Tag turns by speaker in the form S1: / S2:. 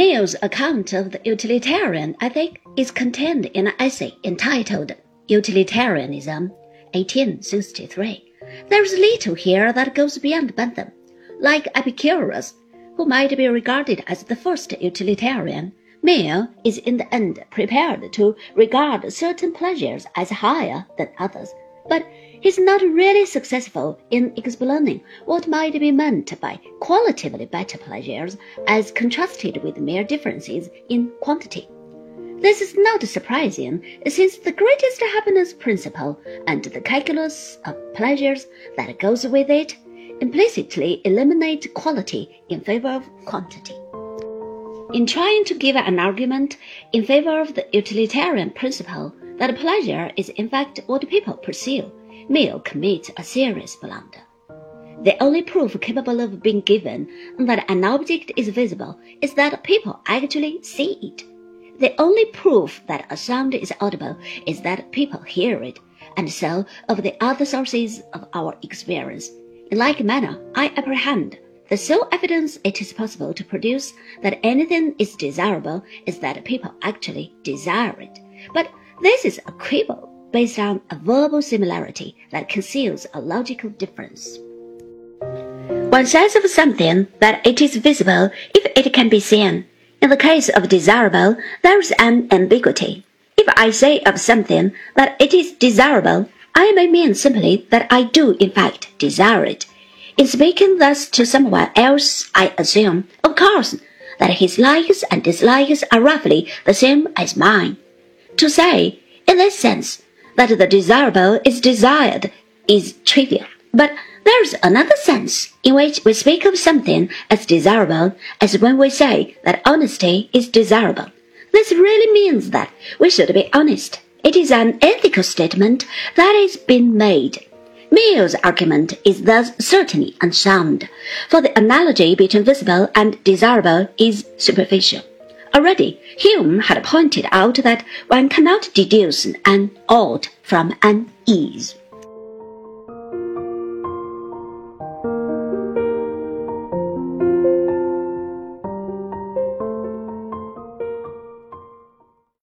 S1: Mill's account of the utilitarian ethic is contained in an essay entitled Utilitarianism, 1863. There is little here that goes beyond Bentham. Like Epicurus, who might be regarded as the first utilitarian, Mill is in the end prepared to regard certain pleasures as higher than others, but he's not really successful in explaining what might be meant by qualitatively better pleasures as contrasted with mere differences in quantity. This is not surprising, since the greatest happiness principle and the calculus of pleasures that goes with it implicitly eliminate quality in favor of quantity. In trying to give an argument in favor of the utilitarian principle that pleasure is in fact what people pursue, Mill commits a serious blunder. The only proof capable of being given that an object is visible is that people actually see it. The only proof that a sound is audible is that people hear it, and so of the other sources of our experience. In like manner, I apprehend the sole evidence it is possible to produce that anything is desirable is that people actually desire it. But this is a quibble based on a verbal similarity that conceals a logical difference. One says of something that it is visible if it can be seen. In the case of desirable, there is an ambiguity. If I say of something that it is desirable, I may mean simply that I do in fact desire it. In speaking thus to someone else, I assume, of course, that his likes and dislikes are roughly the same as mine. To say, in this sense, that the desirable is desired is trivial. But there is another sense in which we speak of something as desirable as when we say that honesty is desirable. This really means that we should be honest. It is an ethical statement that is being made. Mill's argument is thus certainly unsound, for the analogy between visible and desirable is superficial. Already, Hume had pointed out that one cannot deduce an ought from an is.